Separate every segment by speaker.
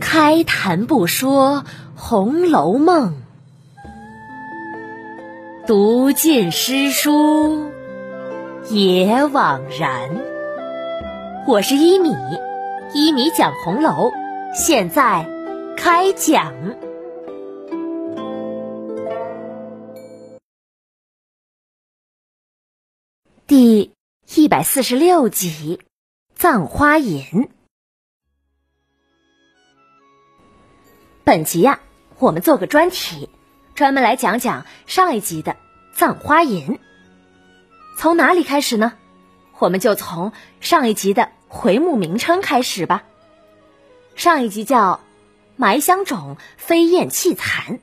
Speaker 1: 开谈不说《红楼梦》，读尽诗书也枉然。我是一米，一米讲红楼，现在开讲第一百四十六集《葬花吟》。本集呀，我们做个专题，专门来讲讲上一集的《葬花吟》。从哪里开始呢？我们就从上一集的回目名称开始吧。上一集叫《埋香冢飞燕泣残》，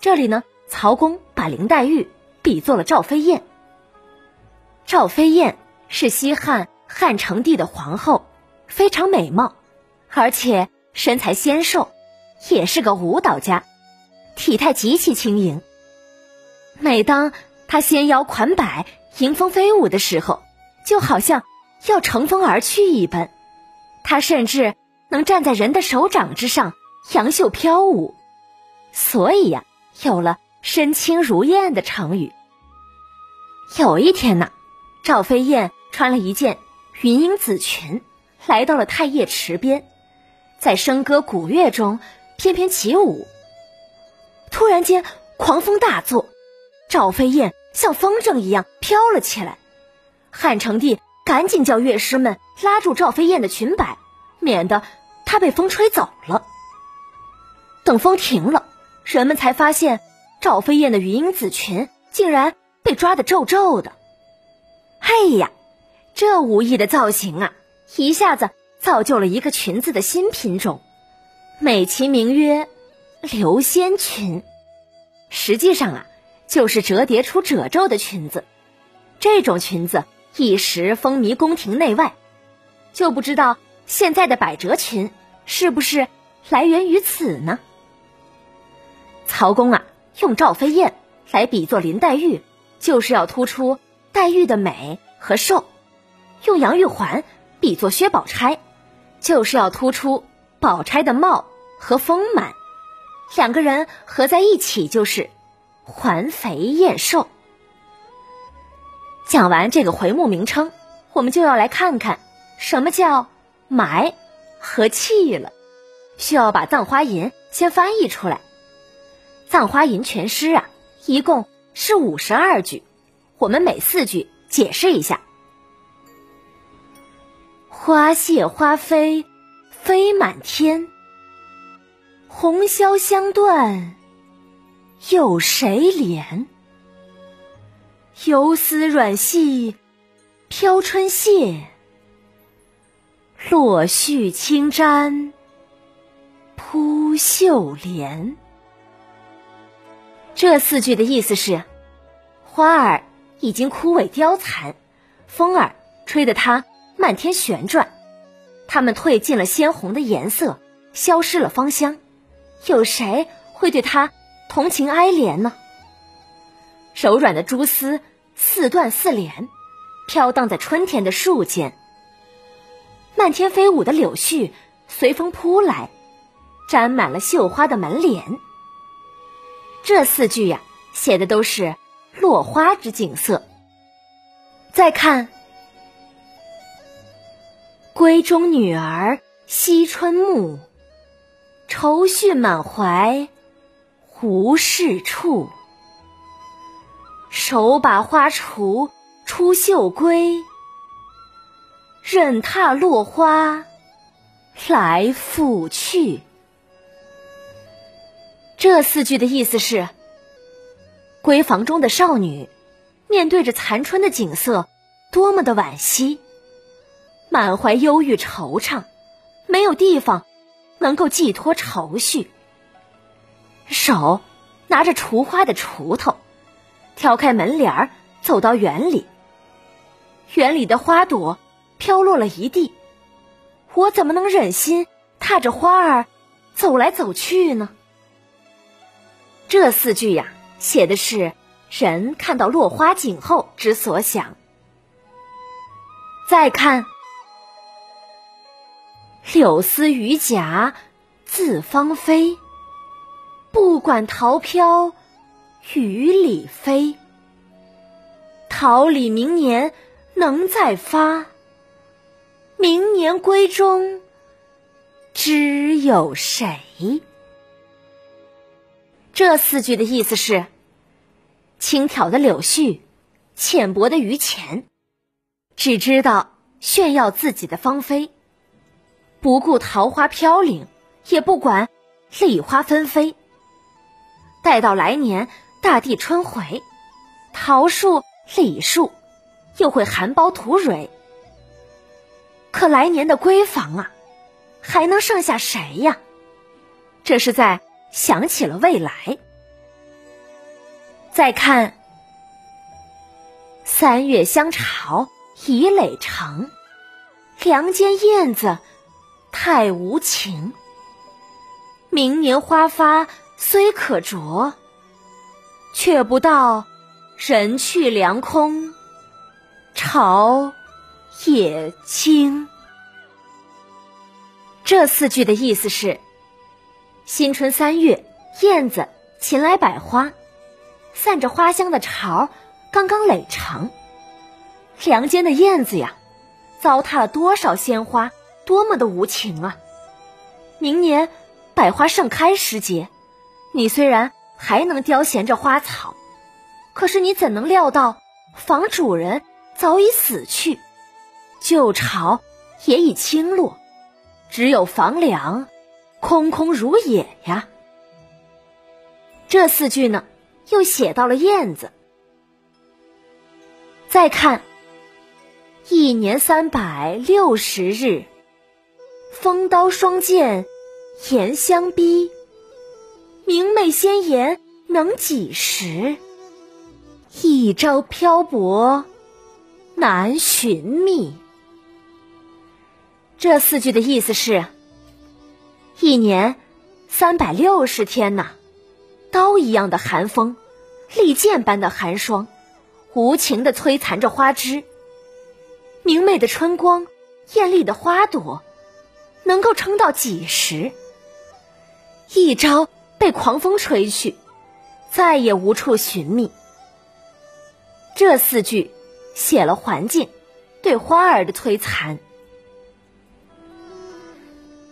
Speaker 1: 这里呢，曹公把林黛玉比作了赵飞燕。赵飞燕是西汉汉成帝的皇后，非常美貌，而且身材纤瘦。也是个舞蹈家，体态极其轻盈。每当他纤腰款摆、迎风飞舞的时候，就好像要乘风而去一般。他甚至能站在人的手掌之上，杨袖飘舞，所以呀，有了“身轻如燕”的成语。有一天呢，赵飞燕穿了一件云英紫裙，来到了太液池边，在笙歌鼓乐中。翩翩起舞。突然间，狂风大作，赵飞燕像风筝一样飘了起来。汉成帝赶紧叫乐师们拉住赵飞燕的裙摆，免得她被风吹走了。等风停了，人们才发现赵飞燕的云英紫裙竟然被抓得皱皱的。哎呀，这无意的造型啊，一下子造就了一个裙子的新品种。美其名曰“流仙裙”，实际上啊，就是折叠出褶皱的裙子。这种裙子一时风靡宫廷内外，就不知道现在的百褶裙是不是来源于此呢？曹公啊，用赵飞燕来比作林黛玉，就是要突出黛玉的美和瘦；用杨玉环比作薛宝钗，就是要突出宝钗的貌。和丰满，两个人合在一起就是环肥燕瘦。讲完这个回目名称，我们就要来看看什么叫埋和弃了。需要把《葬花吟》先翻译出来。《葬花吟》全诗啊，一共是五十二句，我们每四句解释一下：花谢花飞，飞满天。红绡香断，有谁怜？游丝软系飘春榭，落絮轻沾扑绣帘。这四句的意思是：花儿已经枯萎凋残，风儿吹得它漫天旋转，它们褪尽了鲜红的颜色，消失了芳香。有谁会对他同情哀怜呢？柔软的蛛丝似断似连，飘荡在春天的树间。漫天飞舞的柳絮随风扑来，沾满了绣花的门帘。这四句呀，写的都是落花之景色。再看，闺中女儿惜春暮。愁绪满怀无是处，手把花锄出绣归，任踏落花来复去。这四句的意思是：闺房中的少女面对着残春的景色，多么的惋惜，满怀忧郁惆怅，没有地方。能够寄托愁绪，手拿着锄花的锄头，挑开门帘儿，走到园里。园里的花朵飘落了一地，我怎么能忍心踏着花儿走来走去呢？这四句呀，写的是人看到落花景后之所想。再看。柳丝榆荚自芳菲。不管桃飘雨里飞，桃李明年能再发。明年闺中知有谁？这四句的意思是：轻佻的柳絮，浅薄的榆钱，只知道炫耀自己的芳菲，不顾桃花飘零，也不管梨花纷飞。待到来年大地春回，桃树、李树又会含苞吐蕊。可来年的闺房啊，还能剩下谁呀？这是在想起了未来。再看三月香巢已垒成，梁间燕子太无情。明年花发。虽可啄，却不到人去凉空，巢也惊。这四句的意思是：新春三月，燕子勤来百花，散着花香的巢刚刚垒成。梁间的燕子呀，糟蹋了多少鲜花，多么的无情啊！明年百花盛开时节。你虽然还能叼衔着花草，可是你怎能料到房主人早已死去，旧巢也已倾落，只有房梁空空如也呀？这四句呢，又写到了燕子。再看一年三百六十日，风刀霜剑严相逼。明媚鲜妍能几时？一朝漂泊难寻觅。这四句的意思是：一年三百六十天呐，刀一样的寒风，利剑般的寒霜，无情的摧残着花枝。明媚的春光，艳丽的花朵，能够撑到几时？一朝。被狂风吹去，再也无处寻觅。这四句写了环境对花儿的摧残。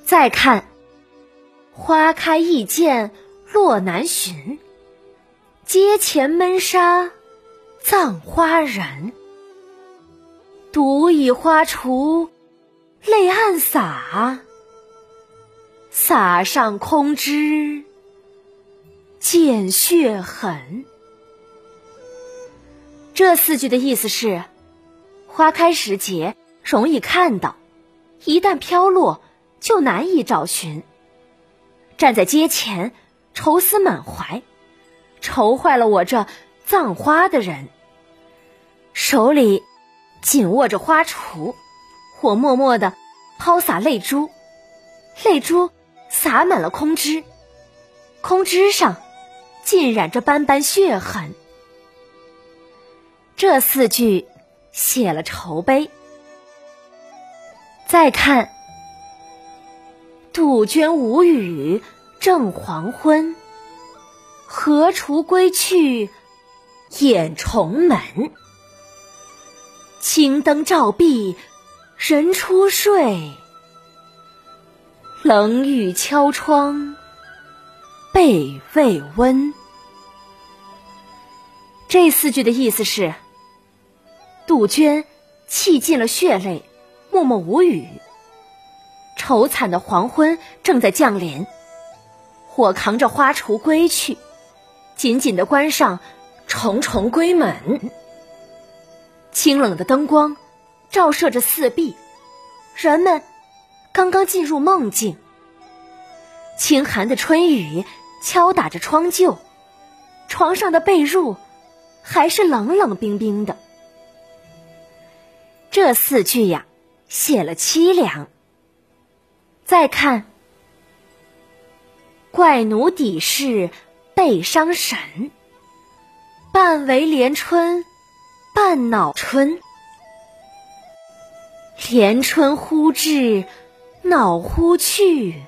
Speaker 1: 再看“花开易见落难寻，阶前闷杀葬花人。独倚花锄泪暗洒，洒上空枝。”见血痕。这四句的意思是：花开时节容易看到，一旦飘落就难以找寻。站在街前，愁思满怀，愁坏了我这葬花的人。手里紧握着花锄，我默默的抛洒泪珠，泪珠洒满了空枝，空枝上。浸染着斑斑血痕，这四句写了愁悲。再看杜鹃无语正黄昏，何处归去掩重门？青灯照壁人初睡，冷雨敲窗。被未温，这四句的意思是：杜鹃泣尽了血泪，默默无语。愁惨的黄昏正在降临，我扛着花锄归去，紧紧的关上重重闺门。清冷的灯光照射着四壁，人们刚刚进入梦境。清寒的春雨。敲打着窗柩，床上的被褥还是冷冷冰冰的。这四句呀，写了凄凉。再看，怪奴底事背伤神，半为连春半恼春。连春忽至恼忽去，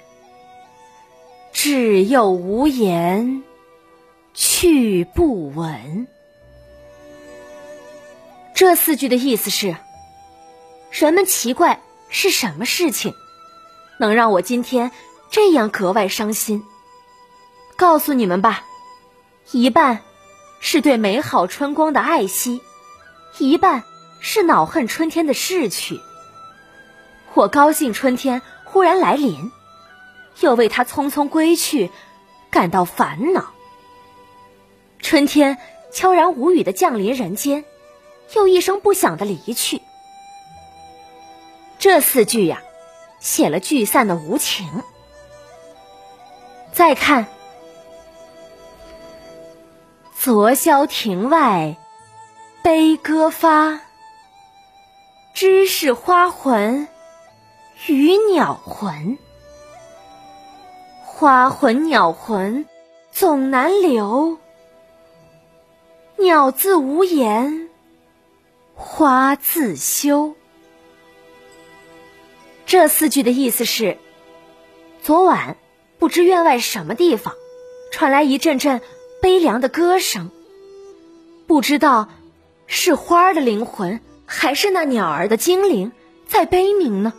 Speaker 1: 至又无言，去不闻。这四句的意思是：人们奇怪是什么事情，能让我今天这样格外伤心？告诉你们吧，一半是对美好春光的爱惜，一半是恼恨春天的逝去。我高兴春天忽然来临，又为他匆匆归去感到烦恼。春天悄然无语的降临人间，又一声不响的离去。这四句呀，写了聚散的无情。再看，昨宵庭外悲歌发，知是花魂。与鸟魂，花魂鸟魂总难留。鸟自无言，花自羞。这四句的意思是：昨晚不知院外什么地方传来一阵阵悲凉的歌声，不知道是花儿的灵魂，还是那鸟儿的精灵在悲鸣呢？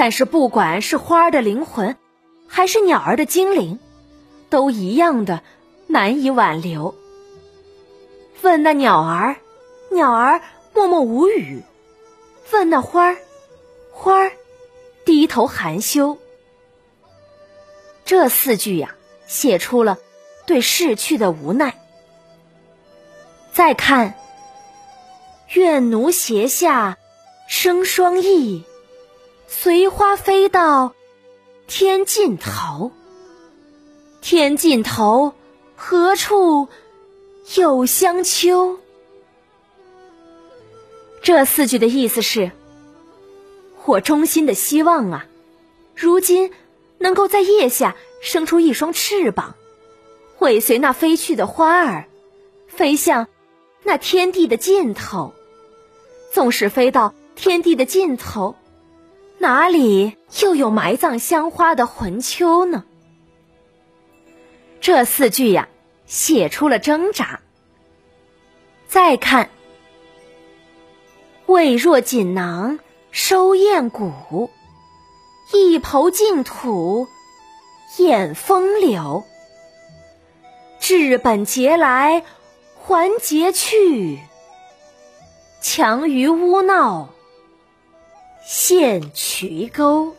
Speaker 1: 但是，不管是花儿的灵魂，还是鸟儿的精灵，都一样的难以挽留。问那鸟儿，鸟儿默默无语；问那花儿，花儿低头含羞。这四句呀，写出了对逝去的无奈。再看，愿奴胁下生双翼。随花飞到天尽头，天尽头何处有香丘？这四句的意思是：我衷心的希望啊，如今能够在腋下生出一双翅膀，尾随那飞去的花儿，飞向那天地的尽头。纵使飞到天地的尽头。哪里又有埋葬香花的魂丘呢？这四句呀，写出了挣扎。再看，未若锦囊收艳骨，一抔净土掩风流。治本节来还节去，强于污闹。陷渠沟，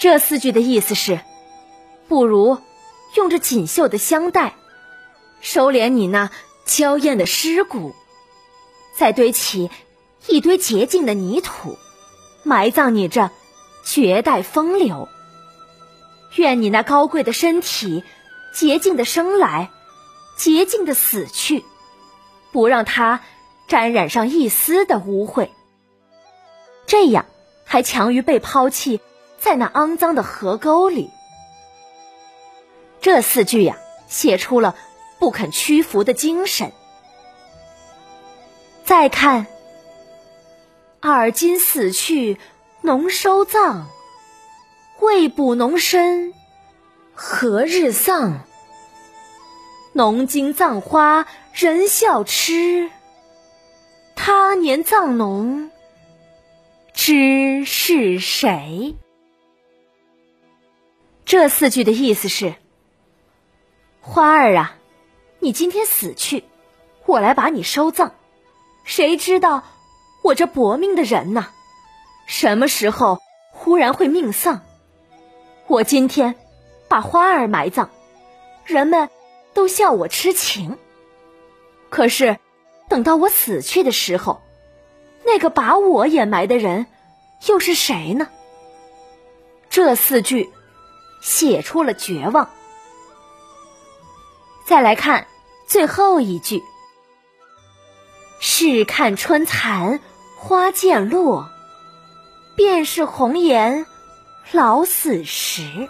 Speaker 1: 这四句的意思是：不如用这锦绣的香袋，收敛你那娇艳的尸骨，再堆起一堆洁净的泥土，埋葬你这绝代风流。愿你那高贵的身体，洁净的生来，洁净的死去，不让它沾染上一丝的污秽。这样还强于被抛弃在那肮脏的河沟里。这四句呀，写出了不肯屈服的精神。再看，尔今死去农收葬，未卜农身何日丧？农经葬花人笑痴，他年葬农。知是谁？这四句的意思是：花儿啊，你今天死去，我来把你收葬。谁知道我这薄命的人呢？什么时候忽然会命丧？我今天把花儿埋葬，人们都笑我痴情。可是等到我死去的时候。那个把我掩埋的人，又是谁呢？这四句写出了绝望。再来看最后一句：“试看春残花渐落，便是红颜老死时。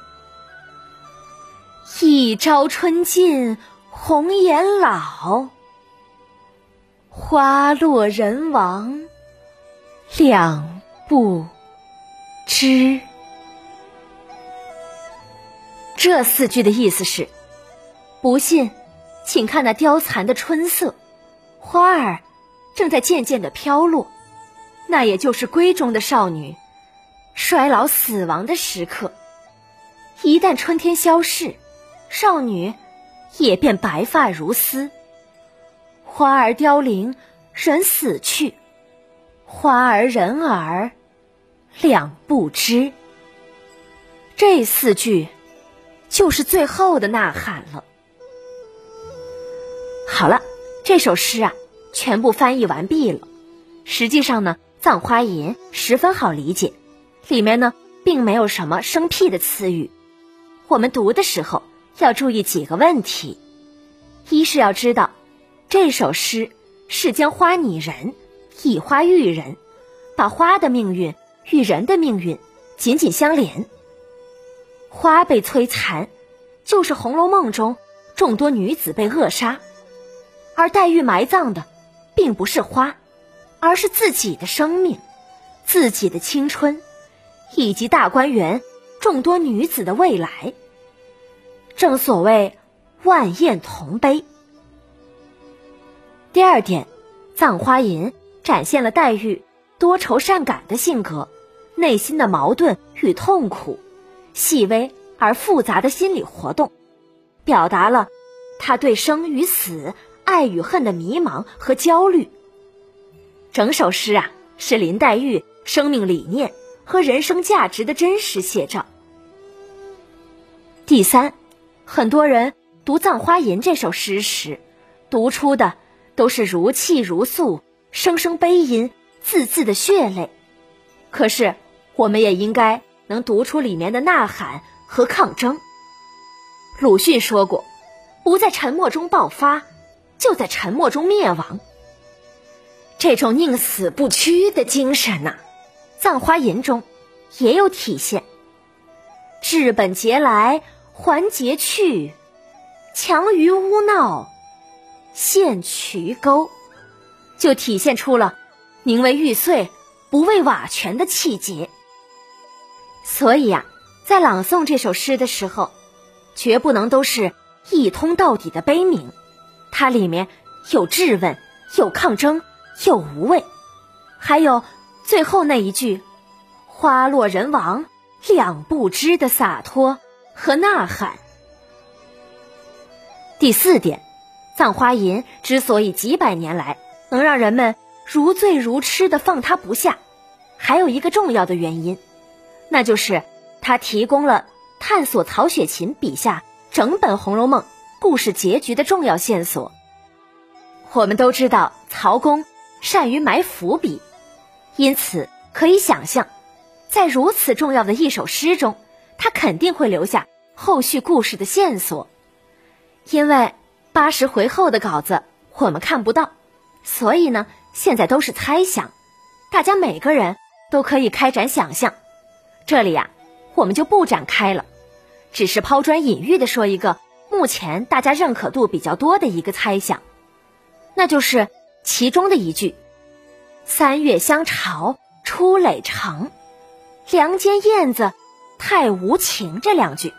Speaker 1: 一朝春尽红颜老，花落人亡。”两不知。这四句的意思是：不信，请看那凋残的春色，花儿正在渐渐的飘落，那也就是闺中的少女衰老死亡的时刻。一旦春天消逝，少女也便白发如丝。花儿凋零，人死去，花儿人儿两不知。这四句就是最后的呐喊了。好了，这首诗啊，全部翻译完毕了。实际上呢，《葬花吟》十分好理解，里面呢并没有什么生僻的词语。我们读的时候要注意几个问题：一是要知道，这首诗是将花拟人，以花喻人，把花的命运与人的命运紧紧相连。花被摧残，就是《红楼梦》中众多女子被扼杀，而黛玉埋葬的，并不是花，而是自己的生命、自己的青春，以及大观园。众多女子的未来，正所谓万艳同悲。第二点，《葬花吟》展现了黛玉多愁善感的性格，内心的矛盾与痛苦，细微而复杂的心理活动，表达了他对生与死、爱与恨的迷茫和焦虑。整首诗啊，是林黛玉生命理念。和人生价值的真实写照。第三，很多人读《葬花吟》这首诗时，读出的都是如泣如诉、声声悲吟、字字的血泪。可是，我们也应该能读出里面的呐喊和抗争。鲁迅说过：“不在沉默中爆发，就在沉默中灭亡。”这种宁死不屈的精神呐。《葬花吟》中也有体现，“治本节来还节去，强于污闹陷渠沟”，就体现出了宁为玉碎不为瓦全的气节。所以呀，在朗诵这首诗的时候，绝不能都是一通到底的悲鸣，它里面有质问，有抗争，有无畏，还有。最后那一句“花落人亡两不知”的洒脱和呐喊。第四点，《葬花吟》之所以几百年来能让人们如醉如痴的放它不下，还有一个重要的原因，那就是他提供了探索曹雪芹笔下整本《红楼梦》故事结局的重要线索。我们都知道，曹公善于埋伏笔。因此，可以想象，在如此重要的一首诗中，他肯定会留下后续故事的线索。因为八十回后的稿子我们看不到，所以呢，现在都是猜想，大家每个人都可以开展想象。这里呀，我们就不展开了，只是抛砖引玉的说一个目前大家认可度比较多的一个猜想，那就是其中的一句。三月香巢出垒城，梁间燕子太无情。这两句，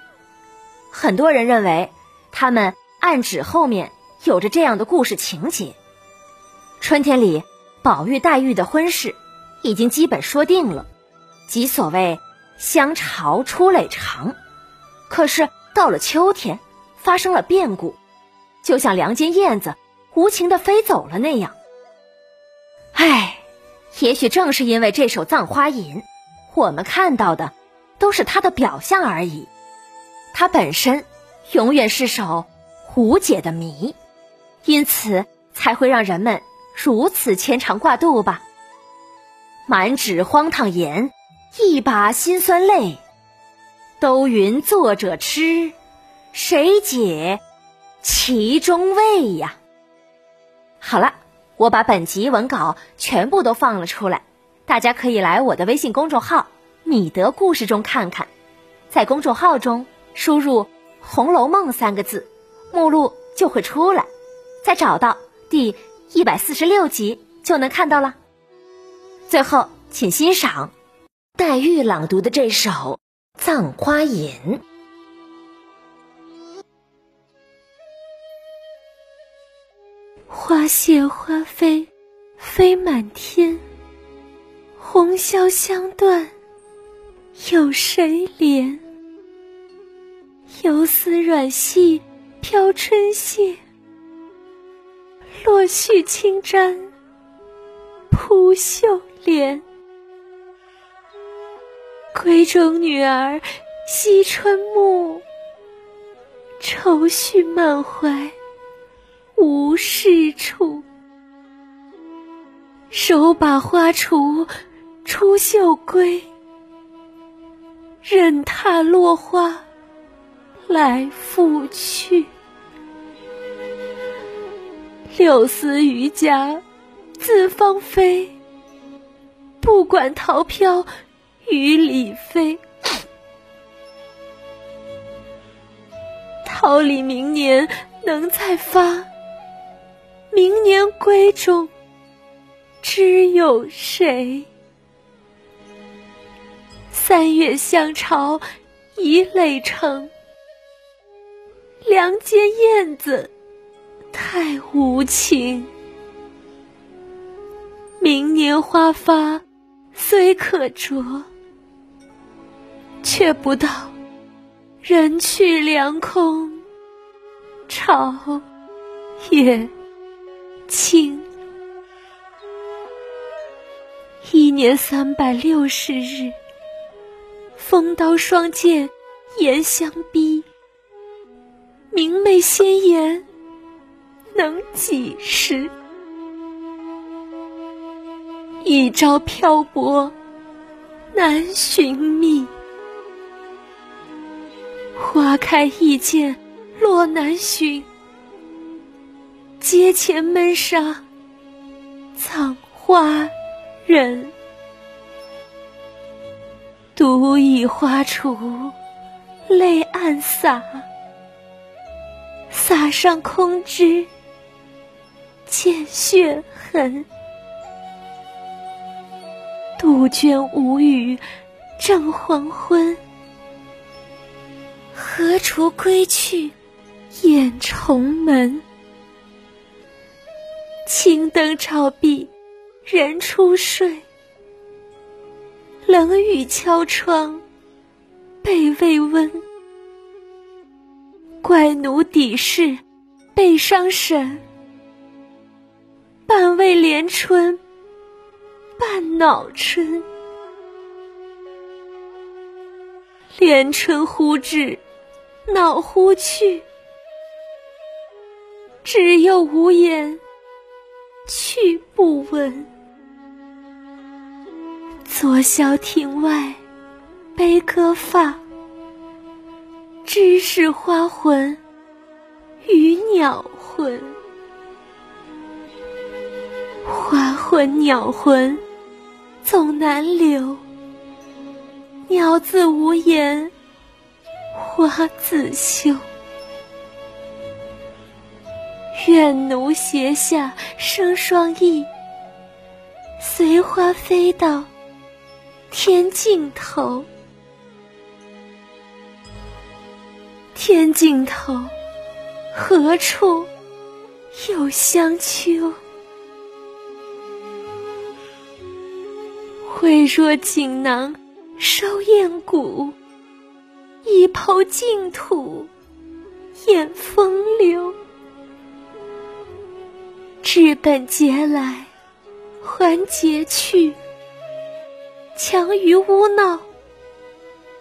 Speaker 1: 很多人认为他们暗指后面有着这样的故事情节：春天里，宝玉黛玉的婚事已经基本说定了，即所谓香巢出垒长。可是到了秋天，发生了变故，就像梁间燕子无情的飞走了那样。唉。也许正是因为这首《葬花吟》，我们看到的都是它的表象而已，它本身永远是首无解的谜，因此才会让人们如此牵肠挂肚吧。满纸荒唐言，一把辛酸泪，都云作者痴，谁解其中味呀？好了。我把本集文稿全部都放了出来，大家可以来我的微信公众号“米德故事”中看看，在公众号中输入《红楼梦》三个字，目录就会出来，再找到第一百四十六集就能看到了。最后，请欣赏
Speaker 2: 黛玉朗读的这首《葬花吟》。
Speaker 1: 花谢花飞飞满天，红绡香断有谁怜？游丝软细飘春榭，落絮轻沾扑绣帘。闺中女儿惜春暮，愁绪满怀。无是处，手把花锄出绣归，任它落花来复去。柳丝榆荚自芳菲，不管桃飘雨里飞。桃李明年能再发。明年闺中，知有谁？三月香巢已垒成，梁间燕子太无情。明年花发虽可着，却不到人去凉空，巢也。清，一年三百六十日，风刀霜剑严相逼。明媚鲜妍能几时？一朝漂泊难寻觅，花开易见落难寻。阶前闷杀葬花人，独倚花锄泪暗洒，洒上空枝见血痕。杜鹃无语正黄昏，何处归去掩重门？青灯照壁，人初睡。冷雨敲窗，被未温。怪奴抵事，被伤神。半为怜春，半恼春。怜春忽至，恼忽去。只有无言。去不闻，昨宵庭外悲歌发，知是花魂与鸟魂。花魂鸟魂总难留，鸟自无言，花自羞。愿奴斜下生双翼，随花飞到天尽头。天尽头，何处有香丘？挥若锦囊收雁谷，一抔净土掩风流。治本节来，还节去。强于污闹，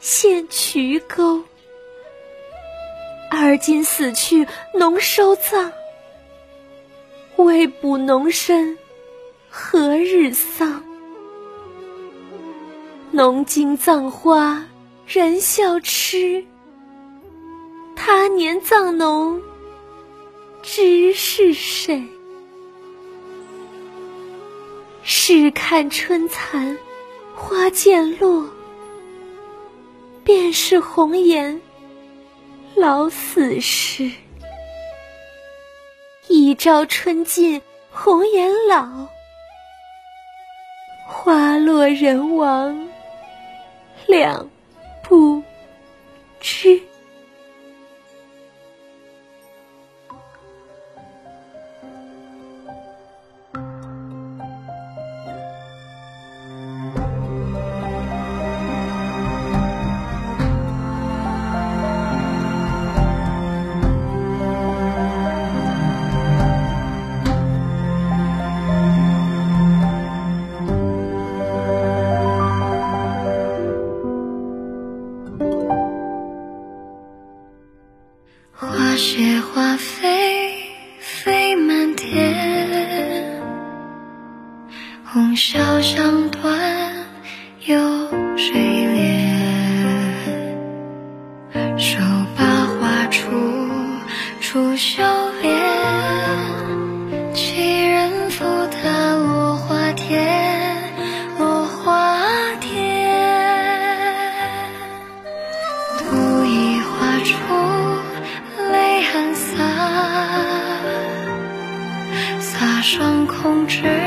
Speaker 1: 陷渠沟。而今死去农收葬，未卜农身何日丧？农经葬花人笑痴，他年葬侬知是谁？试看春残花渐落，便是红颜老死时。一朝春尽红颜老，花落人亡
Speaker 3: 两不知。
Speaker 4: 控制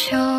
Speaker 4: 秋，